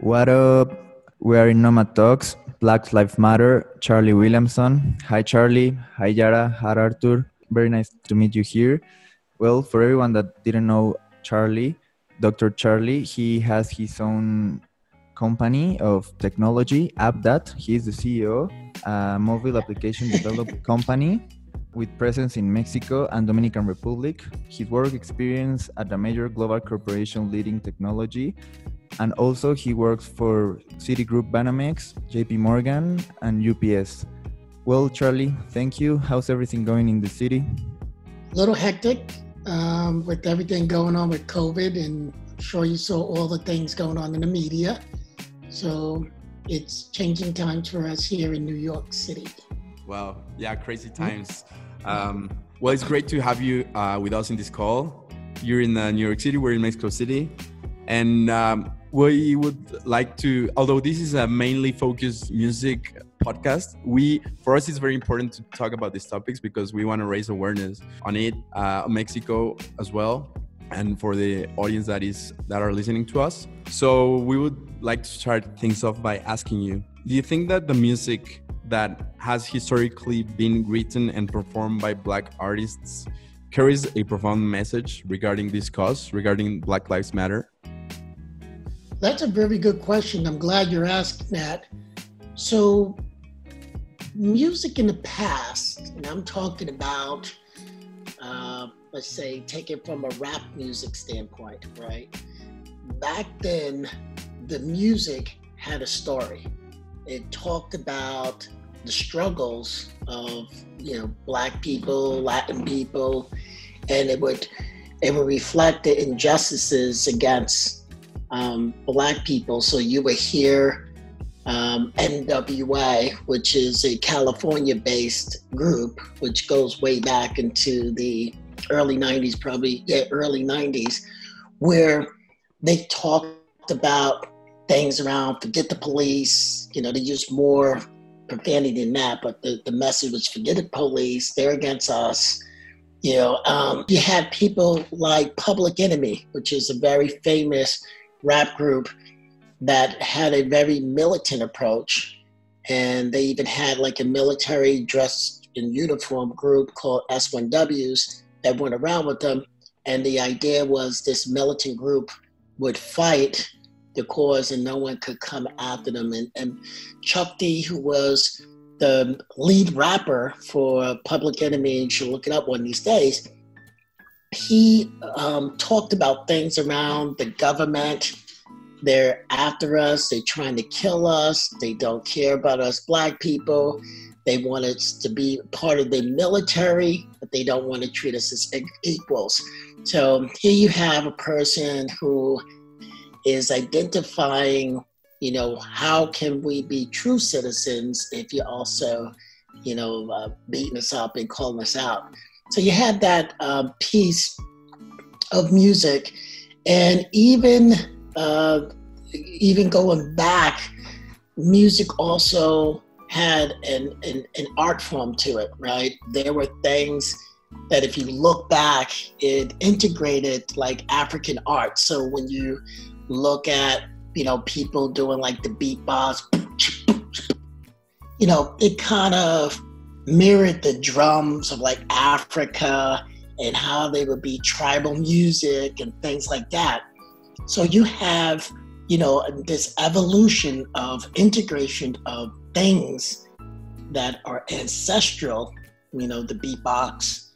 What up? We are in Nomad Talks, Black Lives Matter, Charlie Williamson. Hi, Charlie. Hi, Yara. Hi, Arthur. Very nice to meet you here. Well, for everyone that didn't know Charlie, Dr. Charlie, he has his own company of technology, AppDat. He is the CEO, a mobile application development company with presence in Mexico and Dominican Republic. His work experience at a major global corporation leading technology. And also he works for Citigroup Banamex, JP Morgan, and UPS. Well, Charlie, thank you. How's everything going in the city? A little hectic um, with everything going on with COVID, and I'm sure you saw all the things going on in the media. So it's changing times for us here in New York City. Wow, yeah, crazy times. Um, well, it's great to have you uh, with us in this call. You're in uh, New York City, we're in Mexico City, and um, we would like to, although this is a mainly focused music podcast, we for us it's very important to talk about these topics because we want to raise awareness on it, uh, Mexico as well, and for the audience that is that are listening to us. So we would like to start things off by asking you: Do you think that the music that has historically been written and performed by Black artists carries a profound message regarding this cause, regarding Black Lives Matter? That's a very good question. I'm glad you're asking that. So, music in the past, and I'm talking about, uh, let's say, take it from a rap music standpoint, right? Back then, the music had a story. It talked about the struggles of you know black people, Latin people, and it would it would reflect the injustices against um, black people. So you would hear um, NWA, which is a California-based group, which goes way back into the early '90s, probably yeah, early '90s, where they talked about things around forget the police. You know, they use more profanity than that, but the, the message was forget the police, they're against us. You know, um, you had people like Public Enemy, which is a very famous rap group that had a very militant approach. And they even had like a military dressed in uniform group called S1Ws that went around with them. And the idea was this militant group would fight the cause and no one could come after them. And, and Chuck D, who was the lead rapper for Public Enemy, you should look it up one of these days, he um, talked about things around the government. They're after us, they're trying to kill us, they don't care about us black people. They want us to be part of the military, but they don't want to treat us as equals. So here you have a person who is identifying, you know, how can we be true citizens if you're also, you know, uh, beating us up and calling us out. So you had that um, piece of music, and even uh, even going back, music also had an, an, an art form to it, right? There were things that if you look back, it integrated like African art. So when you look at you know people doing like the beatbox you know it kind of mirrored the drums of like africa and how they would be tribal music and things like that so you have you know this evolution of integration of things that are ancestral you know the beatbox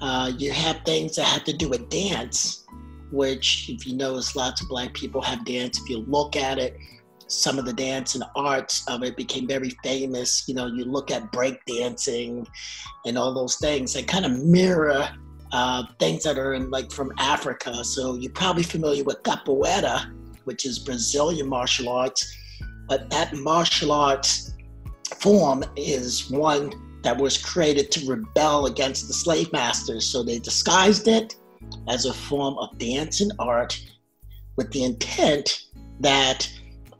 uh, you have things that have to do with dance which, if you notice, lots of black people have dance. If you look at it, some of the dance and arts of it became very famous. You know, you look at break dancing and all those things, they kind of mirror uh, things that are in like from Africa. So you're probably familiar with capoeira, which is Brazilian martial arts, but that martial arts form is one that was created to rebel against the slave masters. So they disguised it as a form of dance and art with the intent that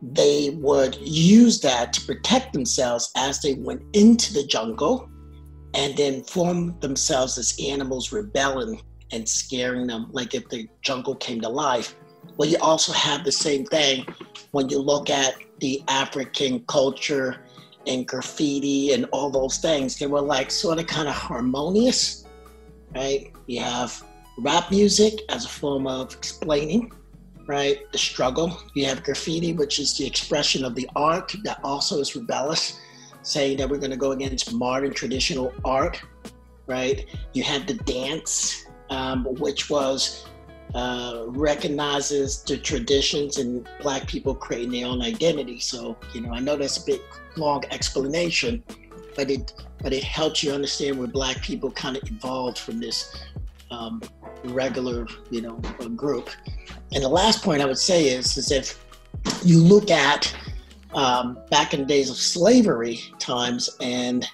they would use that to protect themselves as they went into the jungle and then form themselves as animals rebelling and scaring them like if the jungle came to life well, you also have the same thing when you look at the African culture and graffiti and all those things. They were like sort of kind of harmonious, right? You have rap music as a form of explaining, right? The struggle. You have graffiti, which is the expression of the art that also is rebellious, saying that we're going to go against modern traditional art, right? You had the dance, um, which was uh, recognizes the traditions and black people creating their own identity. So, you know, I know that's a bit long explanation, but it but it helps you understand where black people kind of evolved from this um, regular, you know, group. And the last point I would say is, is if you look at um, back in the days of slavery times and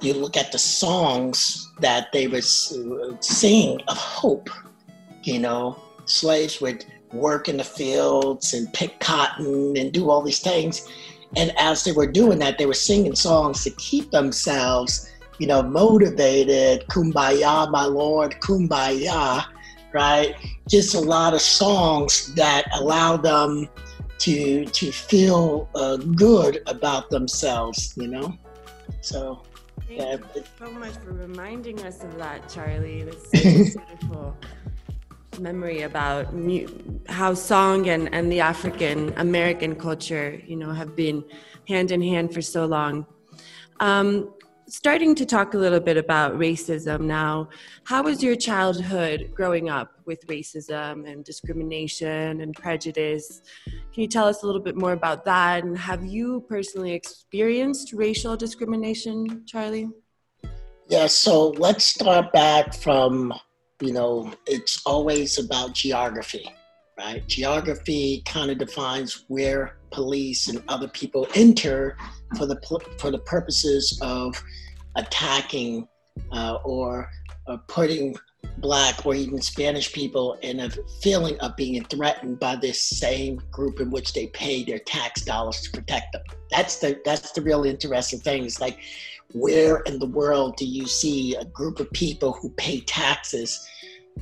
you look at the songs that they would sing of hope you know, slaves would work in the fields and pick cotton and do all these things. And as they were doing that, they were singing songs to keep themselves, you know, motivated. Kumbaya, my Lord, kumbaya, right? Just a lot of songs that allow them to to feel uh, good about themselves, you know. So. Thank yeah. you so much for reminding us of that, Charlie. That's so beautiful memory about mu- how song and, and the African American culture, you know, have been hand in hand for so long. Um, starting to talk a little bit about racism now, how was your childhood growing up with racism and discrimination and prejudice? Can you tell us a little bit more about that? And have you personally experienced racial discrimination, Charlie? Yeah, so let's start back from you know, it's always about geography, right? Geography kind of defines where police and other people enter for the for the purposes of attacking uh, or, or putting black or even Spanish people in a feeling of being threatened by this same group in which they pay their tax dollars to protect them. That's the that's the real interesting thing. It's like where in the world do you see a group of people who pay taxes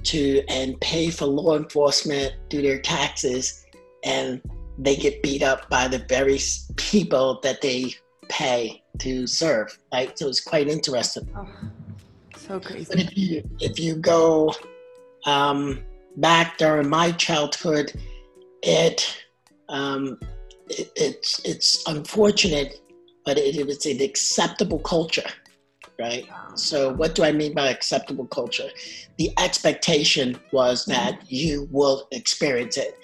to and pay for law enforcement, do their taxes, and they get beat up by the very people that they pay to serve. Right? So it's quite interesting. Oh, so crazy. But if you if you go um, back during my childhood, it, um, it it's it's unfortunate but it, it was an acceptable culture, right? So, what do I mean by acceptable culture? The expectation was that you will experience it.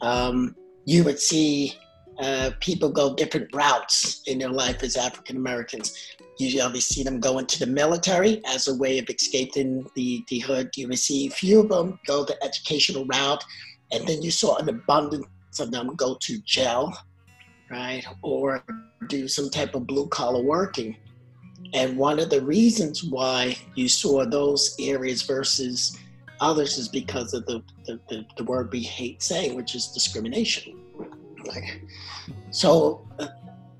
Um, you would see uh, people go different routes in their life as African Americans. You always see them go into the military as a way of escaping the, the hood. You would see few of them go the educational route, and then you saw an abundance of them go to jail right? Or do some type of blue collar working. And one of the reasons why you saw those areas versus others is because of the, the, the, the word we hate saying, which is discrimination. Like, so uh,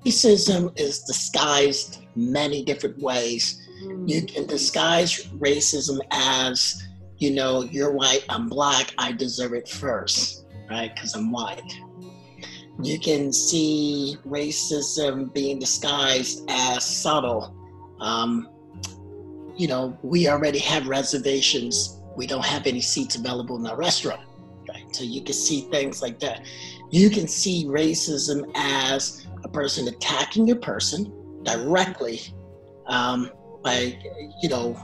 racism is disguised many different ways. Mm. You can disguise racism as, you know, you're white, I'm black, I deserve it first, right? Because I'm white you can see racism being disguised as subtle. Um, you know, we already have reservations. We don't have any seats available in our restaurant. Right? So you can see things like that. You can see racism as a person attacking your person directly um, by, you know,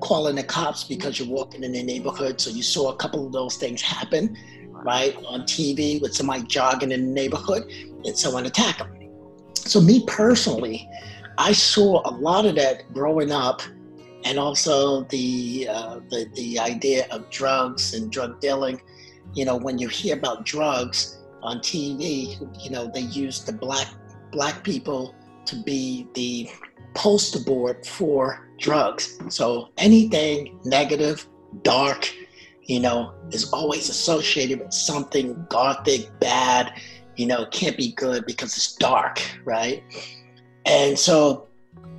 calling the cops because you're walking in the neighborhood. So you saw a couple of those things happen right, on TV with somebody jogging in the neighborhood and someone attack them. So, me personally, I saw a lot of that growing up, and also the, uh, the the idea of drugs and drug dealing. You know, when you hear about drugs on TV, you know they use the black black people to be the poster board for drugs. So anything negative, dark, you know, is always associated with something gothic, bad, you know, can't be good because it's dark, right? And so,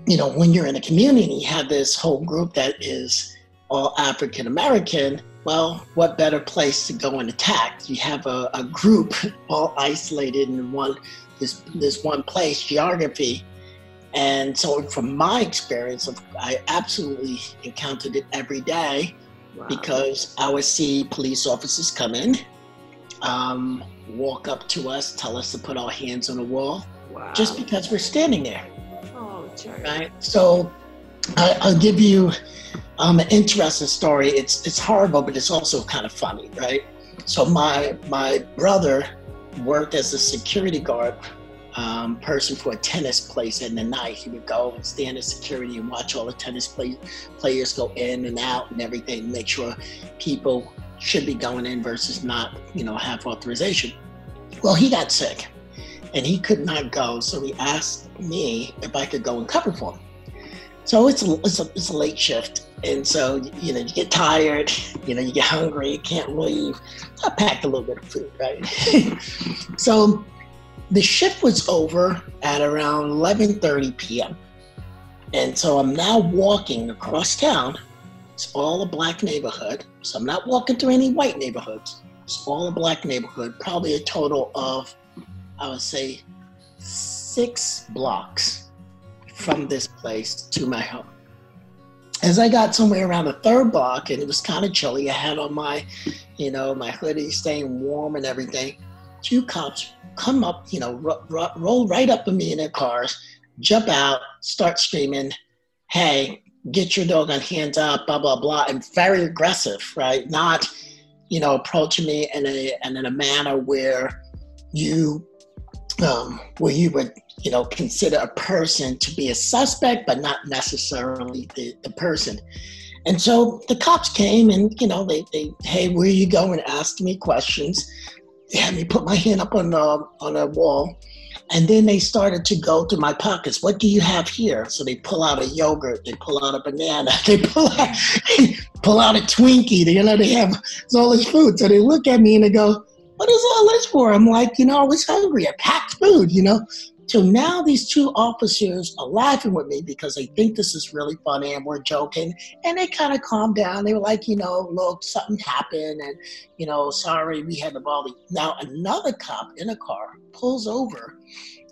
you know, when you're in a community, you have this whole group that is all African American, well, what better place to go and attack? You have a, a group all isolated in one this this one place, geography. And so from my experience, I absolutely encountered it every day wow. because I would see police officers come in, um, walk up to us, tell us to put our hands on the wall, wow. just because we're standing there. Right. So I, will give you um, an interesting story. It's it's horrible, but it's also kind of funny, right? So my my brother worked as a security guard um, person for a tennis place in the night. He would go and stand as security and watch all the tennis play, players go in and out and everything, make sure people should be going in versus not, you know, have authorization. Well, he got sick and he could not go, so he asked me if I could go and cover for him. So it's a, it's a, it's a late shift. And so, you know, you get tired, you know, you get hungry, you can't leave. I packed a little bit of food, right? so the shift was over at around 11:30 p.m. And so I'm now walking across town. It's all a black neighborhood. So I'm not walking through any white neighborhoods. It's all a black neighborhood, probably a total of, I would say, six blocks from this place to my home. As I got somewhere around the third block and it was kind of chilly, I had on my, you know, my hoodie staying warm and everything. Two cops come up, you know, ro- ro- roll right up to me in their cars, jump out, start screaming, hey, get your dog on hands up, blah, blah, blah, and very aggressive, right? Not, you know, approaching me in a, and in a manner where you, um, where you would, you know, consider a person to be a suspect, but not necessarily the, the person. And so the cops came and, you know, they, they, hey, where you going? Asked me questions they had me put my hand up on the on a wall, and then they started to go through my pockets. What do you have here? So they pull out a yogurt, they pull out a banana, they pull out pull out a Twinkie. They, you know, they have all this food. So they look at me and they go, "What is all this for?" I'm like, you know, I was hungry. I packed food, you know. So now these two officers are laughing with me because they think this is really funny and we're joking. And they kind of calm down. They were like, you know, look, something happened and, you know, sorry, we had to bother. Now another cop in a car pulls over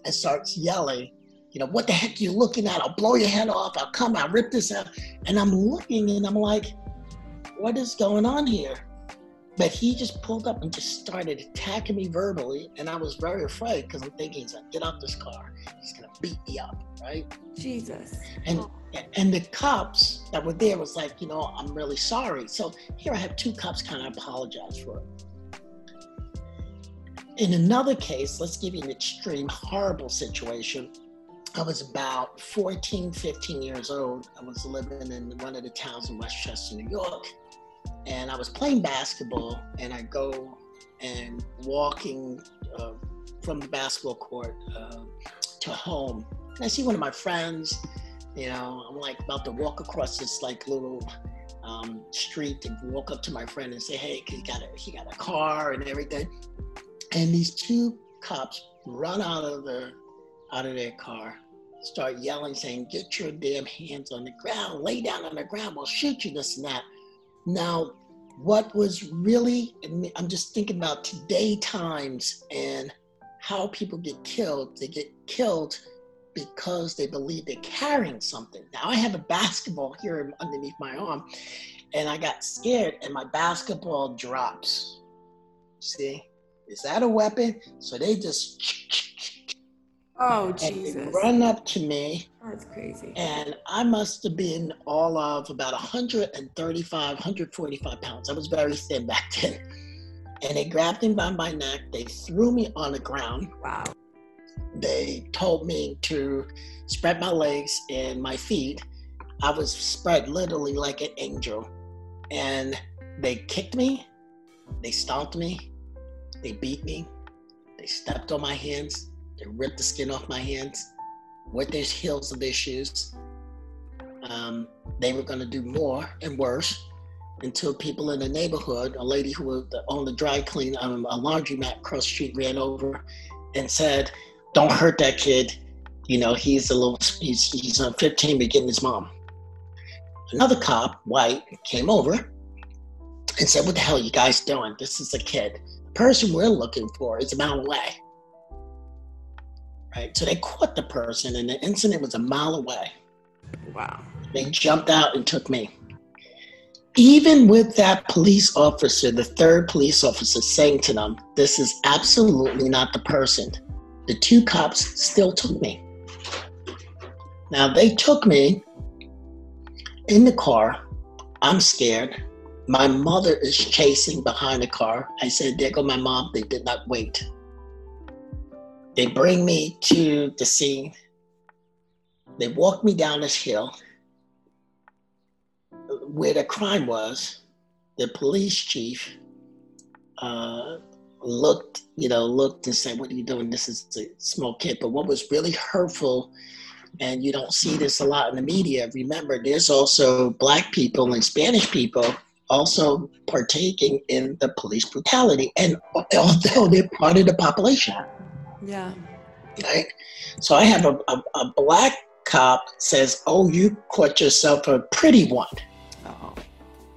and starts yelling, you know, what the heck are you looking at? I'll blow your head off. I'll come, I'll rip this out. And I'm looking and I'm like, what is going on here? But he just pulled up and just started attacking me verbally, and I was very afraid because I'm thinking he's gonna get out this car, he's gonna beat me up, right? Jesus. And and the cops that were there was like, you know, I'm really sorry. So here I have two cops kind of apologize for it. In another case, let's give you an extreme horrible situation. I was about 14, 15 years old. I was living in one of the towns in Westchester, New York and I was playing basketball, and I go and walking uh, from the basketball court uh, to home, and I see one of my friends. You know, I'm like about to walk across this like little um, street and walk up to my friend and say, "Hey, he got a he got a car and everything," and these two cops run out of the out of their car start yelling, saying, Get your damn hands on the ground, lay down on the ground, we'll shoot you, this and that. Now, what was really, I'm just thinking about today times and how people get killed. They get killed because they believe they're carrying something. Now, I have a basketball here underneath my arm, and I got scared, and my basketball drops. See, is that a weapon? So they just Oh, Jesus. Run up to me. That's crazy. And I must have been all of about 135, 145 pounds. I was very thin back then. And they grabbed me by my neck. They threw me on the ground. Wow. They told me to spread my legs and my feet. I was spread literally like an angel. And they kicked me, they stomped me, they beat me, they stepped on my hands, they ripped the skin off my hands with their heels of their shoes. Um, they were going to do more and worse until people in the neighborhood, a lady who owned a dry clean, um, a laundromat across the street, ran over and said, "Don't hurt that kid. You know, he's a little, he's he's on 15, but getting his mom." another cop, white, came over and said, What the hell you guys doing? This is a kid. The person we're looking for is a mile away. Right? So they caught the person, and the incident was a mile away. Wow. They jumped out and took me. Even with that police officer, the third police officer saying to them, This is absolutely not the person, the two cops still took me. Now they took me in the car. I'm scared. My mother is chasing behind the car. I said, There go my mom. They did not wait. They bring me to the scene. They walk me down this hill where the crime was. The police chief uh, looked, you know, looked and said, "What are you doing? This is a small kid." But what was really hurtful, and you don't see this a lot in the media. Remember, there's also black people and Spanish people also partaking in the police brutality, and although they're part of the population, Yeah. right? So I have a, a, a black cop says, "Oh, you caught yourself a pretty one." Oh.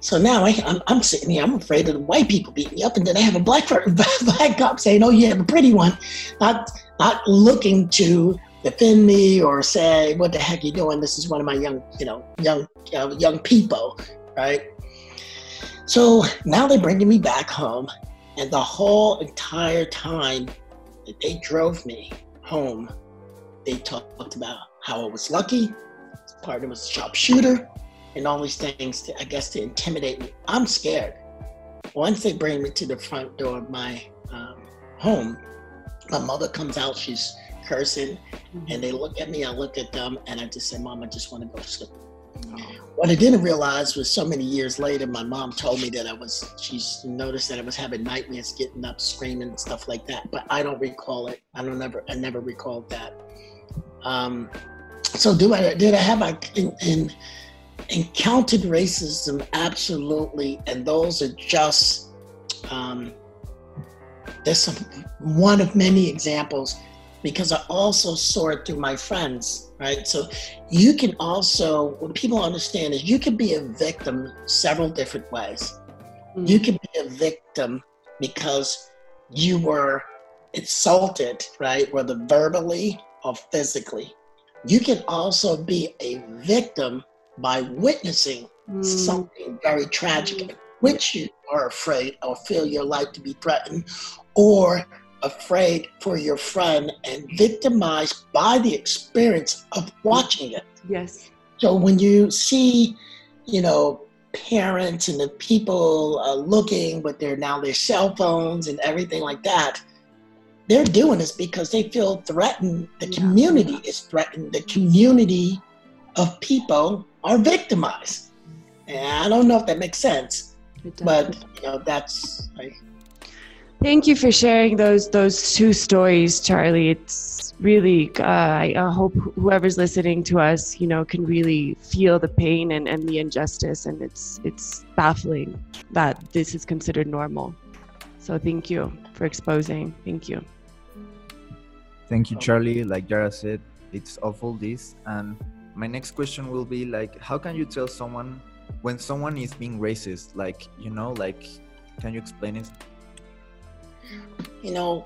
So now I, I'm, I'm sitting here, I'm afraid of the white people beating me up, and then I have a black black cop saying, "Oh, you have a pretty one," not not looking to defend me or say, "What the heck you doing?" This is one of my young, you know, young uh, young people, right? So now they're bringing me back home, and the whole entire time that they drove me home, they talked about how I was lucky, part of was a sharpshooter, and all these things, to, I guess, to intimidate me. I'm scared. Once they bring me to the front door of my um, home, my mother comes out, she's cursing, and they look at me, I look at them, and I just say, Mom, I just want to go sleep. What I didn't realize was so many years later, my mom told me that I was, she noticed that I was having nightmares, getting up, screaming, and stuff like that. But I don't recall it. I don't never, I never recalled that. Um, so do I, did I have a, in, in, encountered racism? Absolutely. And those are just, um, there's some, one of many examples because I also saw it through my friends, right? So you can also, what people understand is you can be a victim several different ways. You can be a victim because you were insulted, right? Whether verbally or physically. You can also be a victim by witnessing Mm. something very tragic, in which you are afraid or feel your life to be threatened, or afraid for your friend and victimized by the experience of watching it. Yes. So when you see, you know, parents and the people uh, looking with their now their cell phones and everything like that, they're doing this because they feel threatened. The Yeah. community is threatened. The community of people are victimized. And I don't know if that makes sense, but you know that's like, Thank you for sharing those those two stories, Charlie. It's really uh, I, hope whoever's listening to us, you know, can really feel the pain and, and the injustice, and it's it's baffling that this is considered normal. So thank you for exposing. Thank you. Thank you, Charlie. Like Jara said, it's awful this. And my next question will be like, how can you tell someone when someone is being racist? Like, you know, like, can you explain it? You know,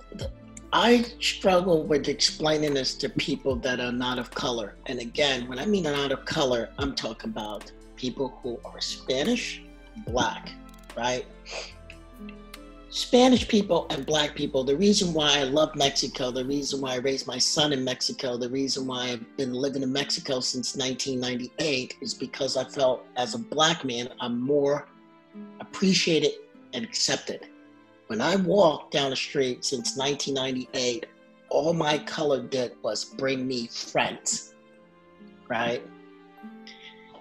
I struggle with explaining this to people that are not of color. And again, when I mean not of color, I'm talking about people who are Spanish, black, right? Spanish people and black people, the reason why I love Mexico, the reason why I raised my son in Mexico, the reason why I've been living in Mexico since 1998 is because I felt as a black man, I'm more appreciated and accepted. When I walked down the street since 1998, all my color did was bring me friends, right?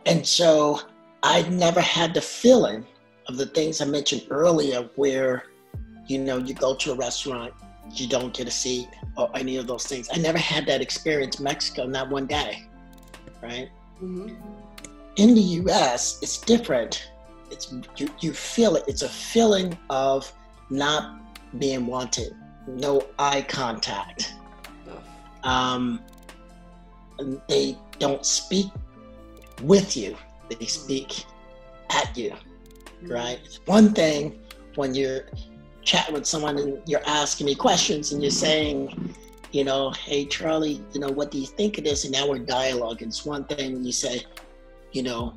And so I never had the feeling of the things I mentioned earlier where, you know, you go to a restaurant, you don't get a seat or any of those things. I never had that experience in Mexico, not one day, right? Mm-hmm. in the US, it's different. It's you, you feel it. It's a feeling of not being wanted, no eye contact. Um, they don't speak with you. they speak at you, right? One thing when you're chatting with someone and you're asking me questions and you're saying, you know, hey Charlie, you know, what do you think of this? And now we're dialoguing. It's one thing when you say, you know,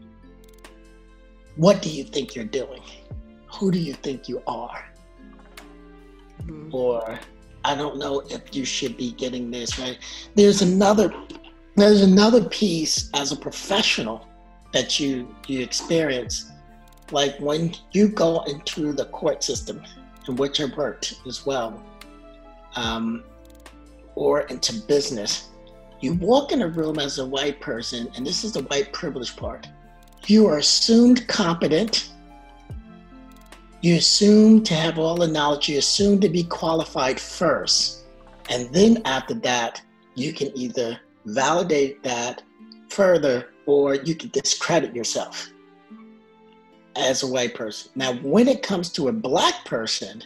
what do you think you're doing? Who do you think you are? Mhm. or I don't know if you should be getting this right. There's another there's another piece as a professional that you you experience, like when you go into the court system, in which I worked as well, um, or into business. You walk in a room as a white person, and this is the white privilege part. You are assumed competent you assume to have all the knowledge, you assume to be qualified first. And then after that, you can either validate that further or you can discredit yourself as a white person. Now, when it comes to a black person,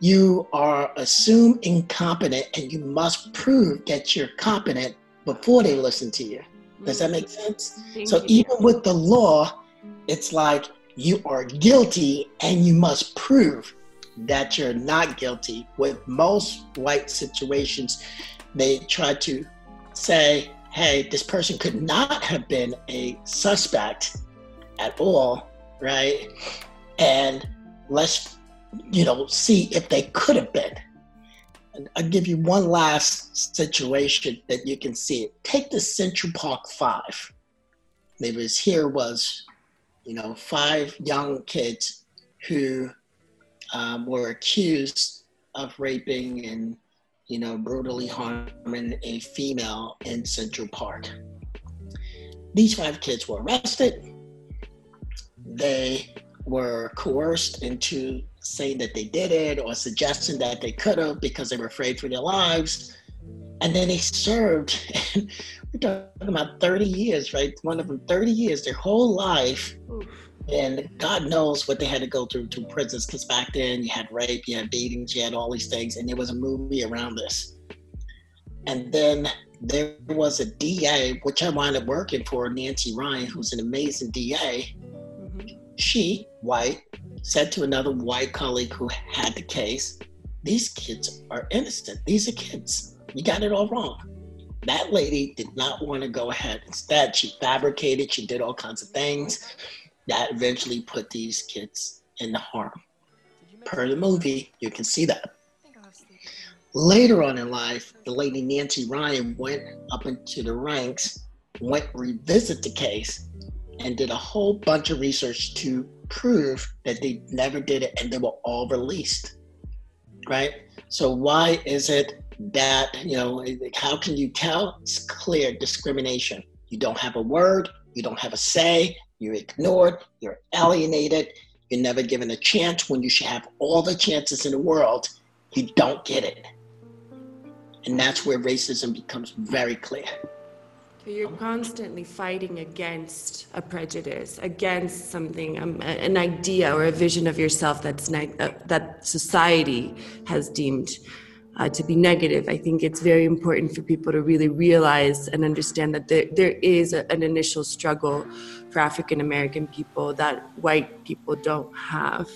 you are assumed incompetent and you must prove that you're competent before they listen to you. Does that mm-hmm. make sense? Thank So you. even with the law, it's like you are guilty and you must prove that you're not guilty. With most white situations, they try to say, hey, this person could not have been a suspect at all, right? And let's, you know, see if they could have been. And I'll give you one last situation that you can see. Take the Central Park Five. There was here was, you know, five young kids who um, were accused of raping and, you know, brutally harming a female in Central Park. These five kids were arrested. They were coerced into saying that they did it or suggesting that they could have because they were afraid for their lives. And then they served, we're talking about 30 years, right? One of them 30 years, their whole life. Oof. And God knows what they had to go through to prisons because back then you had rape, you had beatings, you had all these things, and there was a movie around this. And then there was a DA, which I wound up working for, Nancy Ryan, who's an amazing DA. Mhm. She, white, said to another white colleague who had the case, These kids are innocent. These are kids. You got it all wrong. That lady did not want to go ahead. Instead, she fabricated, she did all kinds of things that eventually put these kids in the harm. Per the movie, you can see that. Later on in life, the lady Nancy Ryan went up into the ranks, went revisit the case, and did a whole bunch of research to prove that they never did it and they were all released. Right? So why is it that, you know, how can you tell? It's clear discrimination. You don't have a word, you don't have a say, you're ignored, you're alienated, you're never given a chance when you should have all the chances in the world. You don't get it. And that's where racism becomes very clear. So you're constantly fighting against a prejudice, against something, um, an idea or a vision of yourself that's uh, that society has deemed uh, to be negative. I think it's very important for people to really realize and understand that there, there is a, an initial struggle for African American people that white people don't have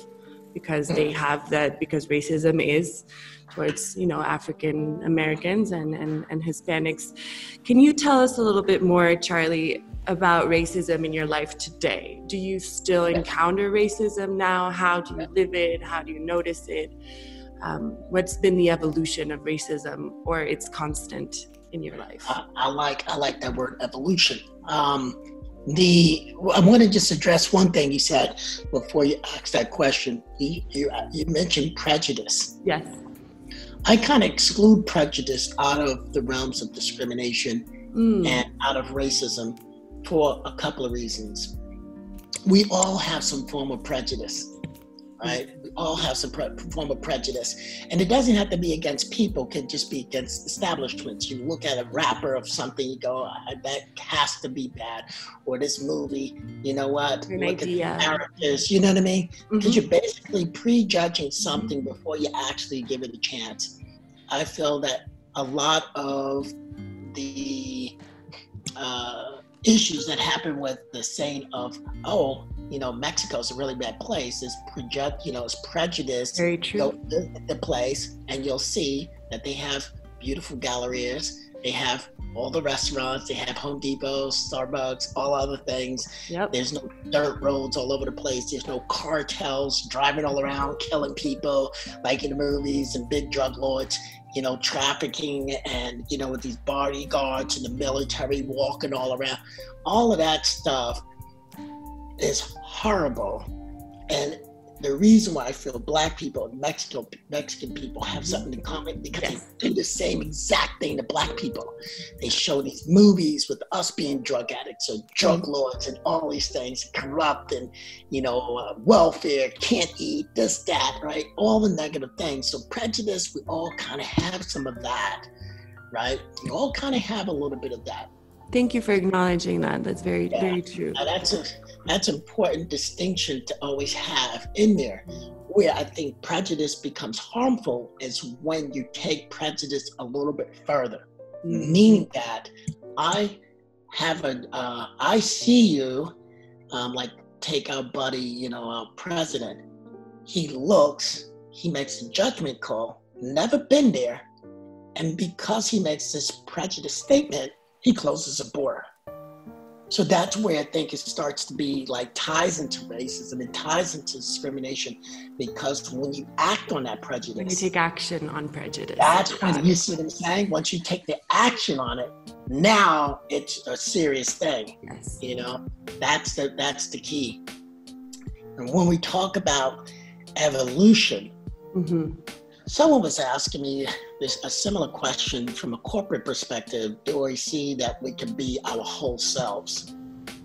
because they have that because racism is towards you know African Americans and, and, and Hispanics. Can you tell us a little bit more, Charlie, about racism in your life today? Do you still encounter racism now? How do you live it? How do you notice it? Um, what's been the evolution of racism or its constant in your life? I, I like I like that word evolution. Um, the I want to just address one thing you said before you asked that question. You, you, you mentioned prejudice. Yes. I kind of exclude prejudice out of the realms of discrimination Mm. and out of racism for a couple of reasons. We all have some form of prejudice, right? We all have some pre- form of prejudice. And it doesn't have to be against people, it can just be against establishments. You look at a rapper of something, you go, "Ah, that has to be bad. Or this movie, you know what? An look idea. at the characters, you know what I mean? Because Mhm. you're basically prejudging something before you actually give it a chance. I feel that a lot of the uh, issues that happen with the saying of, oh, you know, Mexico's a really bad place. Is project, you know, it's prejudice. Very true. Go the place, and you'll see that they have beautiful galleries. They have all the restaurants. They have Home Depot, Starbucks, all other things. Yep. There's no dirt roads all over the place. There's no cartels driving all around, killing people like in the movies and big drug lords, you know, trafficking and, you know, with these bodyguards and the military walking all around. All of that stuff is horrible. And the reason why I feel black people and Mexico Mexican people have something in common because Yes. they do the same exact thing to black people. They show these movies with us being drug addicts or drug lords and all these things, corrupt and you know uh, welfare, can't eat this that right, all the negative things. So prejudice, we all kind of have some of that, right? We all kind of have a little bit of that. Thank you for acknowledging that. That's very, Yeah. very true. Now that's a that's an important distinction to always have in there. Where I think prejudice becomes harmful is when you take prejudice a little bit further, meaning that I have a uh, I see you, um, like take our buddy, you know, our president. He looks, he makes a judgment call, never been there, and because he makes this prejudice statement, he closes a border. So that's where I think it starts to be like ties into racism and ties into discrimination because when you act on that prejudice, When you take action on prejudice. that's when you see what I'm saying. Once you take the action on it, now it's a serious thing. Yes. You know, that's the that's the key. And when we talk about evolution, hmm someone was asking me this a similar question from a corporate perspective. Do we see that we can be our whole selves?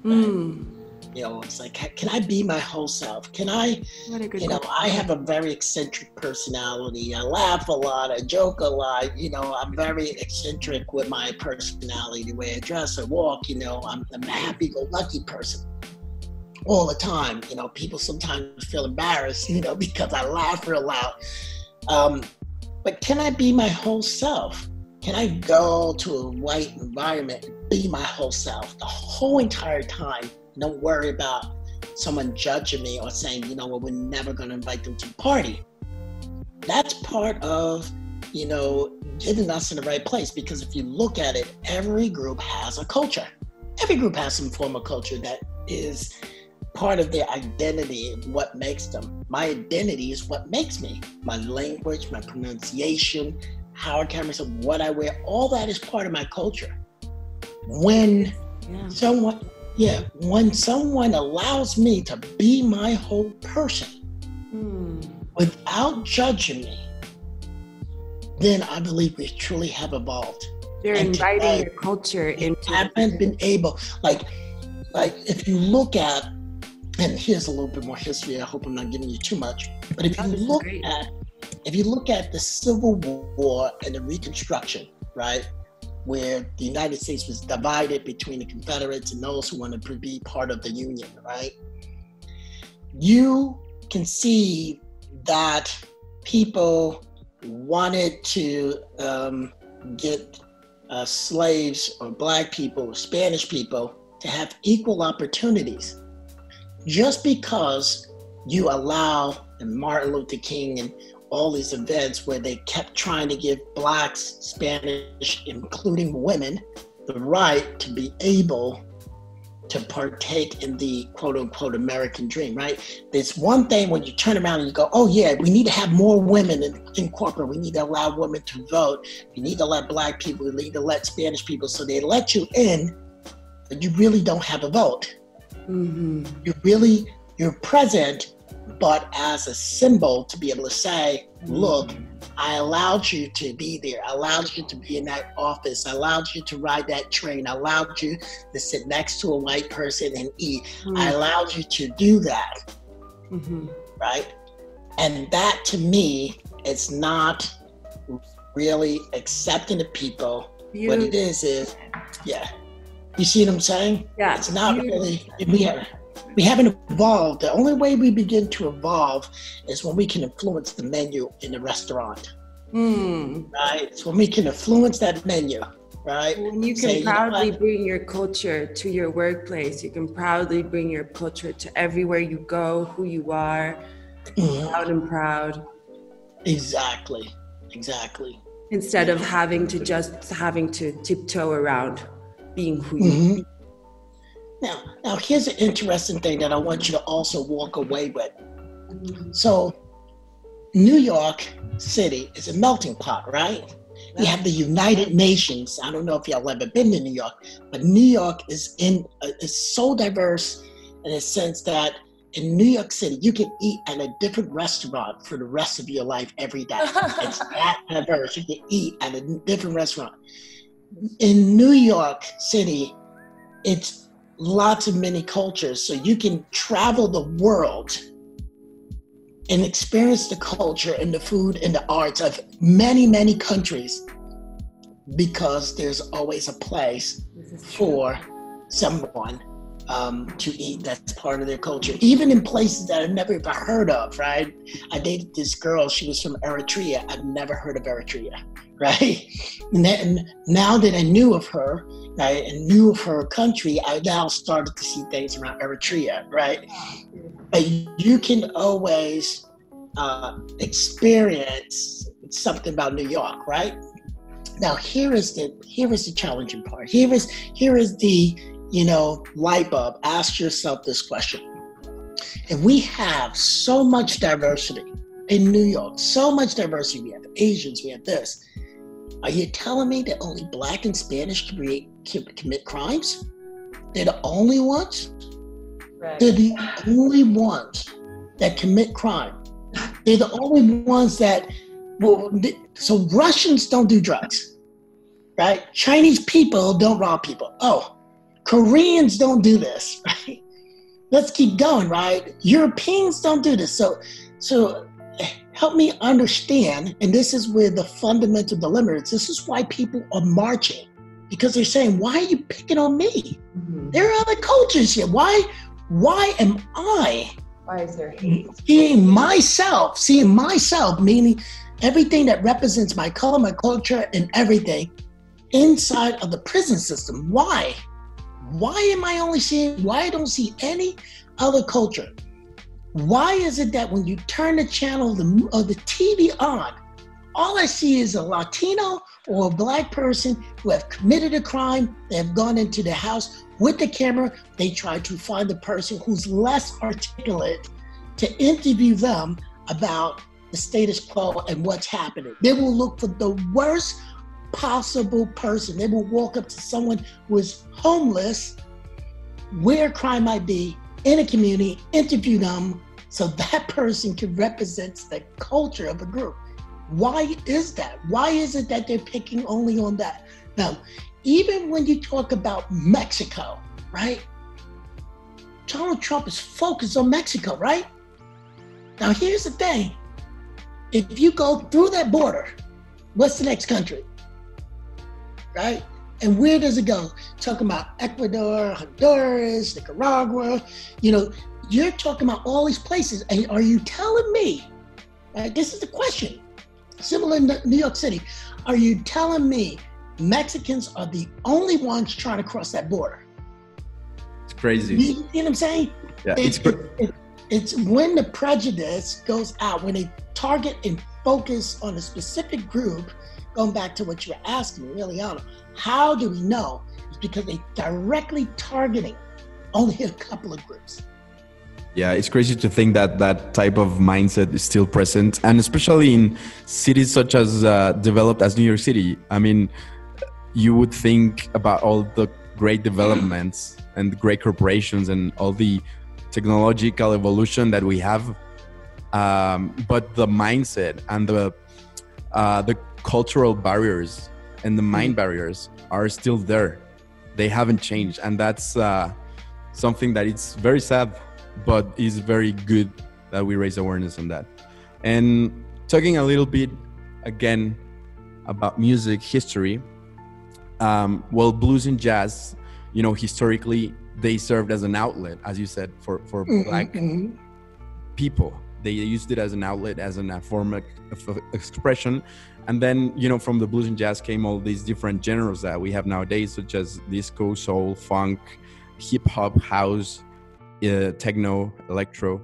Mm. You know, it's like, can I be my whole self? Can I, What a good you know, question. I have a very eccentric personality. I laugh a lot. I joke a lot. You know, I'm very eccentric with my personality, the way I dress, I walk. You know, I'm, I'm a happy-go-lucky person all the time. You know, people sometimes feel embarrassed, you know, because I laugh real loud. Um, but can I be my whole self? Can I go to a white environment and be my whole self the whole entire time? Don't worry about someone judging me or saying, you know what, we're never going to invite them to the party. That's part of, you know, getting us in the right place. Because if you look at it, every group has a culture. Every group has some form of culture that is part of their identity what makes them. My identity is what makes me. My language, my pronunciation, how I carry myself, what I wear, all that is part of my culture. When Yeah. someone yeah when someone allows me to be my whole person Mm. without judging me then i believe we truly have evolved You're And inviting today, your culture into haven't been able like like if you look at and here's a little bit more history i hope i'm not giving you too much but if you look great. at if you look at the civil war and the reconstruction right where the united states was divided between the confederates and those who wanted to be part of the union right you can see that people wanted to um, get uh, slaves or black people or Spanish people to have equal opportunities. Just because you allow and Martin Luther King and all these events where they kept trying to give blacks, Spanish, including women, the right to be able to partake in the quote unquote American dream, right? There's one thing when you turn around and you go, oh, yeah, we need to have more women in, in corporate. We need to allow women to vote. We need to let black people, we need to let Spanish people. So they let you in, but you really don't have a vote. Mhm. You really, you're present, but as a symbol to be able to say, look, I allowed you to be there. I allowed you to be in that office. I allowed you to ride that train. I allowed you to sit next to a white person and eat. I Mm. allowed you to do that, Mhm. right? And that to me, it's not really accepting the people. What it is is, yeah. You see what I'm saying? yeah. It's not really we have we haven't evolved. The only way we begin to evolve is when we can influence the menu in the restaurant. Mm. Right? It's when we can influence that menu. right? And you can Say, you know proudly bring your culture to your workplace. You can proudly bring your culture to everywhere you go, who you are, Mhm. loud and proud, Exactly, exactly. instead of having to just having to tiptoe around being who you Mhm. Now, now here's an interesting thing that I want you to also walk away with. So, New York City is a melting pot, right? You have the United Nations. I don't know if y'all ever been to New York, but New York is in uh, is so diverse in a sense that in New York City you can eat at a different restaurant for the rest of your life every day. It's that diverse. You can eat at a different restaurant. In New York City, it's lots of many cultures, so you can travel the world and experience the culture and the food and the arts of many, many countries because there's always a place This is true. for someone um, to eat that's part of their culture, even in places that I've never even heard of, right? I dated this girl, she was from Eritrea. I've never heard of Eritrea, right? And, then, now that I knew of her, right, and knew of her country, I now started to see things around Eritrea, right? But you can always uh, experience something about New York, right? Now here is the here is the challenging part. Here is here is the you know light bulb. Ask yourself this question: If we have so much diversity in New York, so much diversity, we have Asians, we have this. Are you telling me that only Black and Spanish can create, can commit crimes? They're the only ones. Right. They're the only ones that commit crime. They're the only ones that well, so Russians don't do drugs, right? Chinese people don't rob people. Oh, Koreans don't do this, right? Let's keep going, right? Europeans don't do this. So, so help me understand. And this is where the fundamental dilemma is. This is why people are marching because they're saying, "Why are you picking on me? Mhm. There are other cultures here. Why, why am I?" Why is there hate? seeing myself, seeing myself, meaning everything that represents my color, my culture, and everything inside of the prison system. Why? Why am I only seeing, why I don't see any other culture? Why is it that when you turn the channel of the, of uh, the TV on, all I see is a Latino or a black person who have committed a crime. They have gone into the house with the camera. They try to find the person who's less articulate to interview them about the status quo and what's happening. They will look for the worst possible person. They will walk up to someone who is homeless, where crime might be in a community, interview them so that person can represent the culture of a group. Why is that? Why is it that they're picking only on that? Now, even when you talk about Mexico, right? Donald Trump is focused on Mexico, right? Now, here's the thing if you go through that border, what's the next country? Right? And where does it go? Talking about Ecuador, Honduras, Nicaragua, you know, you're talking about all these places. And are you telling me, right? This is the question. Similar in New York City, are you telling me Mexicans are the only ones trying to cross that border? It's crazy. You, you know what I'm saying? Yeah, It- it's it's when the prejudice goes out, when they target and focus on a specific group, going back to what you were asking me, really, Anna, how do we know? It's because they directly targeting only a couple of groups. Yeah, it's crazy to think that that type of mindset is still present, and especially in cities such as uh, developed as New York City. I mean, you would think about all the great developments and great corporations and all the technological evolution that we have, um, but the mindset and the uh, the cultural barriers and the mind barriers are still there. They haven't changed, and that's uh, something that it's very sad but it's very good that we raise awareness on that. And talking a little bit again about music history, um, well, blues and jazz, you know, historically they served as an outlet, as you said, for for Mhm, black mhm. people. they used it as an outlet, as an, a form of, of expression. And then, you know, from the blues and jazz came all these different genres that we have nowadays, such as disco, soul, funk, hip hop, house, uh, techno, electro.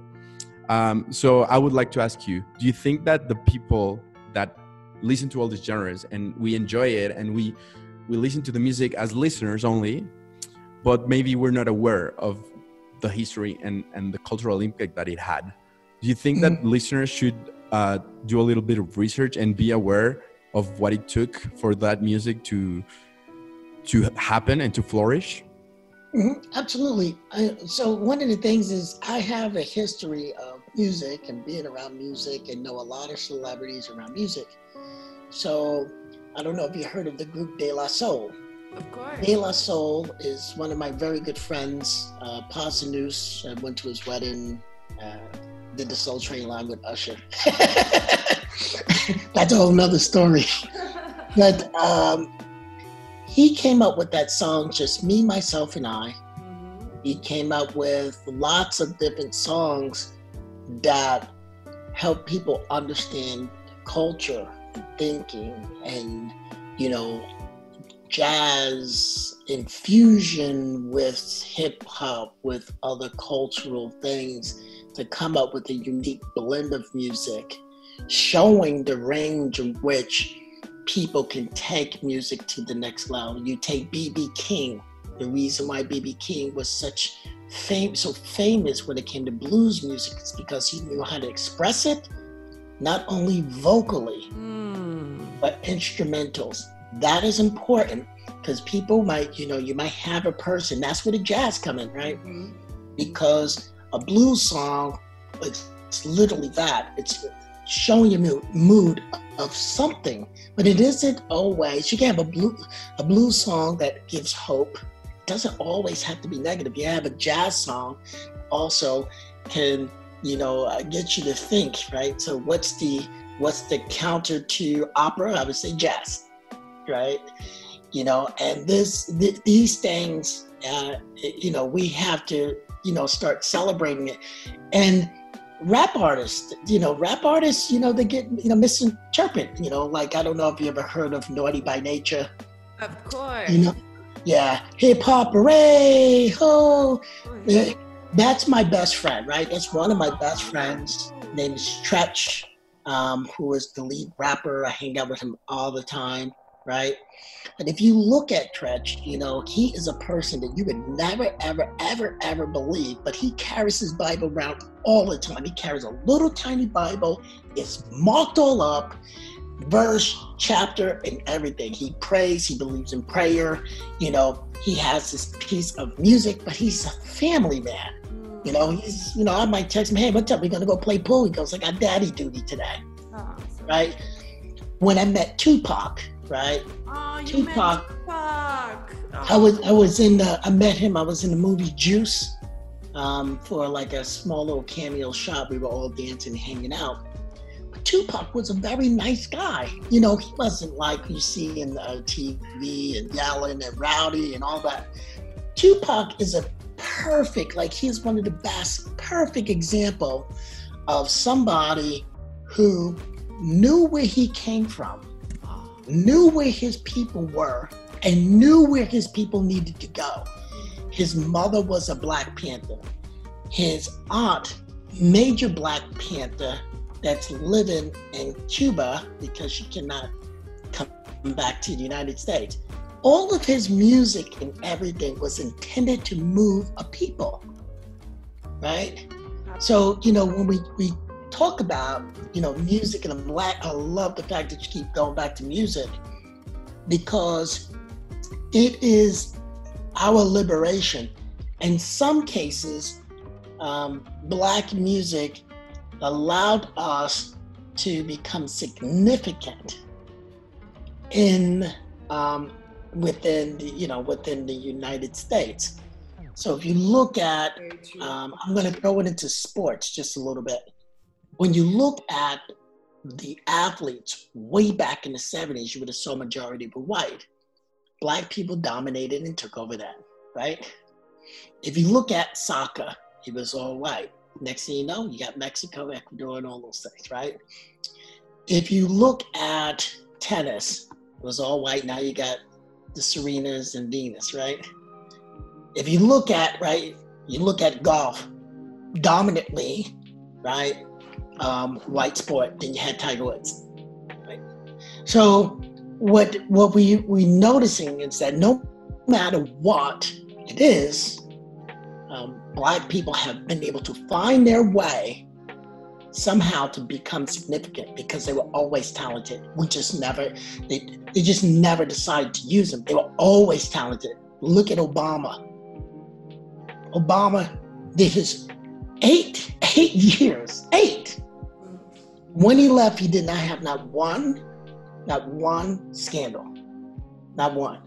Um, so I would like to ask you: Do you think that the people that listen to all these genres and we enjoy it and we we listen to the music as listeners only, but maybe we're not aware of the history and and the cultural impact that it had? Do you think that mm-hmm. listeners should uh, do a little bit of research and be aware of what it took for that music to to happen and to flourish? Mm-hmm, absolutely. I, so one of the things is I have a history of music and being around music and know a lot of celebrities around music. So I don't know if you heard of the group De La Soul. Of course. De La Soul is one of my very good friends. Uh, Posdnuos, I went to his wedding, uh, did the Soul Train line with Usher. That's a whole nother story. but um, he came up with that song, just me, myself, and I. He came up with lots of different songs that help people understand culture and thinking and, you know, jazz infusion with hip hop, with other cultural things to come up with a unique blend of music, showing the range in which people can take music to the next level. You take BB King. The reason why BB King was such fame, so famous when it came to blues music is because he knew how to express it, not only vocally, mm. but instrumentals. That is important because people might, you know, you might have a person. That's where the jazz come in, right? Mm-hmm. Because a blues song, it's, it's literally that. It's showing your mood of something, but it isn't always. You can have a blue a blues song that gives hope. It doesn't always have to be negative. You have a jazz song, also can you know uh, get you to think, right? So what's the what's the counter to opera? I would say jazz, right? You know, and this th- these things, uh, you know, we have to you know start celebrating it, and rap artists, you know, rap artists, you know, they get, you know, misinterpreted, you know, like I don't know if you ever heard of Naughty by Nature. Of course. You know, yeah, hip hop, hooray, ho. Oh, That's my best friend, right? That's one of my best friends. Name is Treach, um, who is the lead rapper. I hang out with him all the time right? And if you look at Treach, you know, he is a person that you would never, ever, ever, ever believe, but he carries his Bible around all the time. He carries a little tiny Bible, it's marked all up, verse, chapter, and everything. He prays, he believes in prayer, you know, he has this piece of music, but he's a family man. You know, he's, you know, I might text him, hey, what's up? We're gonna go play pool. He goes, I got daddy duty today. Right? When I met Tupac, right? Oh, Tupac. Tupac. Oh. I was I was in the I met him. I was in the movie Juice um, for like a small little cameo shot. We were all dancing, hanging out. But Tupac was a very nice guy. You know, he wasn't like you see in the TV and yelling and rowdy and all that. Tupac is a perfect, like he's one of the best, perfect example of somebody who knew where he came from knew where his people were and knew where his people needed to go. His mother was a Black Panther. His aunt, major Black Panther, that's living in Cuba because she cannot come back to the United States. All of his music and everything was intended to move a people, right? So, you know, when we, we talk about, you know, music and I'm glad, I love the fact that you keep going back to music because it is our liberation. In some cases, um, black music allowed us to become significant in um, within the you know within the United States. So if you look at, um, I'm going to throw it into sports just a little bit when you look at the athletes way back in the 70s, you would have saw majority were white. Black people dominated and took over that, right? If you look at soccer, it was all white. Next thing you know, you got Mexico, Ecuador, and all those things, right? If you look at tennis, it was all white. Now you got the Serenas and Venus, right? If you look at, right, you look at golf, dominantly, right, um, white sport, than you had Tiger Woods. Right? So what what we we noticing is that no matter what it is, um, black people have been able to find their way somehow to become significant because they were always talented. We just never they they just never decided to use them. They were always talented. Look at Obama. Obama did his eight eight years eight. When he left, he did not have not one, not one scandal, not one,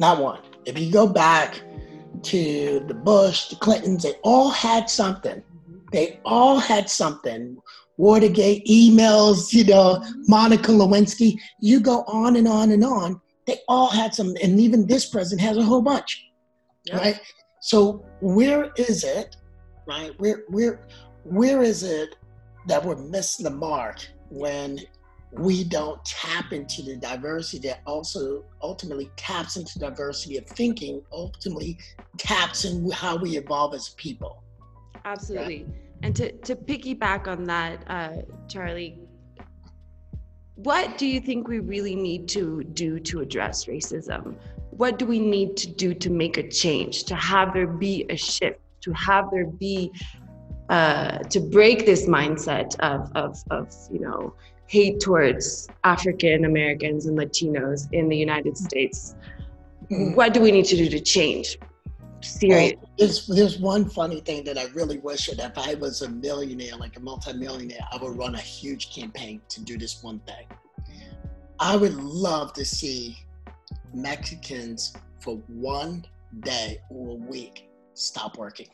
not one. If you go back to the Bush, the Clintons, they all had something. They all had something. Watergate, emails, you know, Monica Lewinsky. You go on and on and on. They all had some, and even this president has a whole bunch, right? So where is it, right? Where where where is it that we're missing the mark when we don't tap into the diversity that also ultimately taps into diversity of thinking, ultimately taps in how we evolve as people. Absolutely. Right? And to, to piggyback on that, uh, Charlie, what do you think we really need to do to address racism? What do we need to do to make a change, to have there be a shift, to have there be, uh, to break this mindset of, of, of, you know, hate towards African Americans and Latinos in the United States. Mm-hmm. What do we need to do to change? Serious. Well, there's, there's one funny thing that I really wish that if I was a millionaire, like a multimillionaire, I would run a huge campaign to do this one thing. I would love to see Mexicans for one day or a week stop working.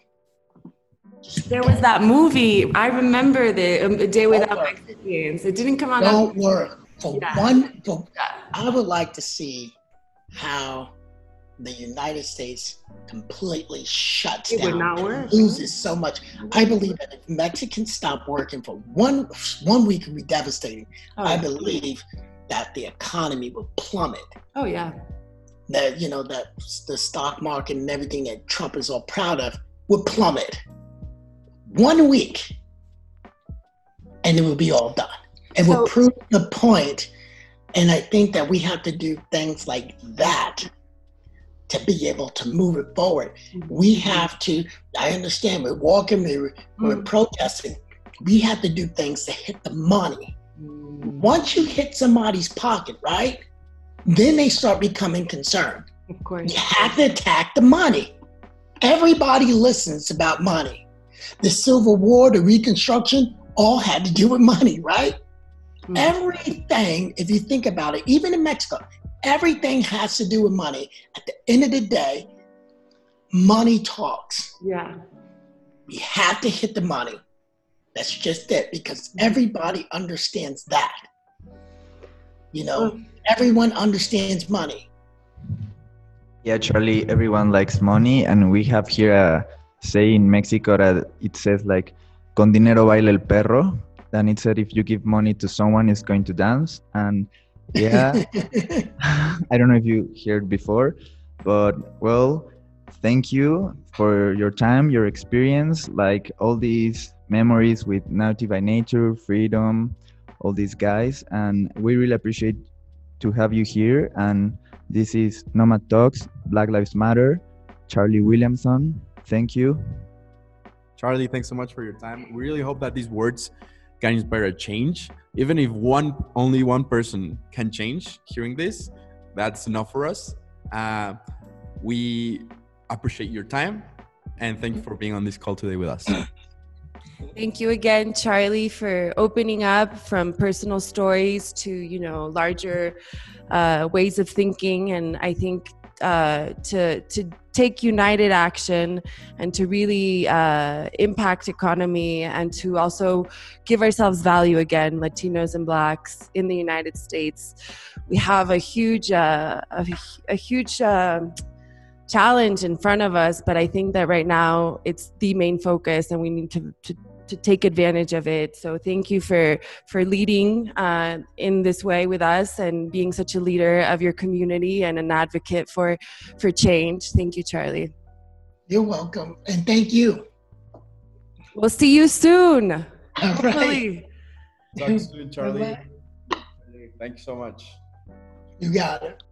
There was that movie. I remember the um, Day Without Mexicans. It didn't come out. Don't work for yeah. one. For, I would like to see how the United States completely shuts it down, loses so much. I believe that if Mexicans stop working for one one week, it would be devastating. Oh, I believe that the economy will plummet. Oh yeah. That you know that the stock market and everything that Trump is all proud of would plummet one week and it will be all done. It so, will prove the point. And I think that we have to do things like that to be able to move it forward. Mm-hmm. We have to, I understand we're walking, we're, we're mm-hmm. protesting. We have to do things to hit the money. Mm-hmm. Once you hit somebody's pocket, right? Then they start becoming concerned. Of course. You have to attack the money. Everybody listens about money the Civil War, the Reconstruction, all had to do with money, right? Mm. Everything, if you think about it, even in Mexico, everything has to do with money. At the end of the day, money talks. Yeah. You have to hit the money. That's just it because everybody understands that. You know, mm. Everyone understands money. Yeah, Charlie, everyone likes money, and we have here a say in Mexico that it says like con dinero baila el perro. Then it said if you give money to someone, it's going to dance. And yeah, I don't know if you heard before, but well, thank you for your time, your experience, like all these memories with Naughty by Nature, Freedom, all these guys. And we really appreciate to have you here. And this is Nomad Talks, Black Lives Matter, Charlie Williamson, Thank you. Charlie, thanks so much for your time. We really hope that these words can inspire a change. Even if one, only one person can change hearing this, that's enough for us. Uh, we appreciate your time and thank you for being on this call today with us. Thank you again, Charlie, for opening up from personal stories to you know larger uh, ways of thinking, and I think uh, to to take united action and to really uh, impact economy and to also give ourselves value again, Latinos and Blacks in the United States. We have a huge, uh, a, a, huge. Challenge in front of us, but I think that right now it's the main focus, and we need to, to to take advantage of it. So thank you for for leading uh, in this way with us and being such a leader of your community and an advocate for for change. Thank you, Charlie. You're welcome, and thank you. We'll see you soon. All Hopefully. Talk soon, Charlie. Thank you so much. You got it.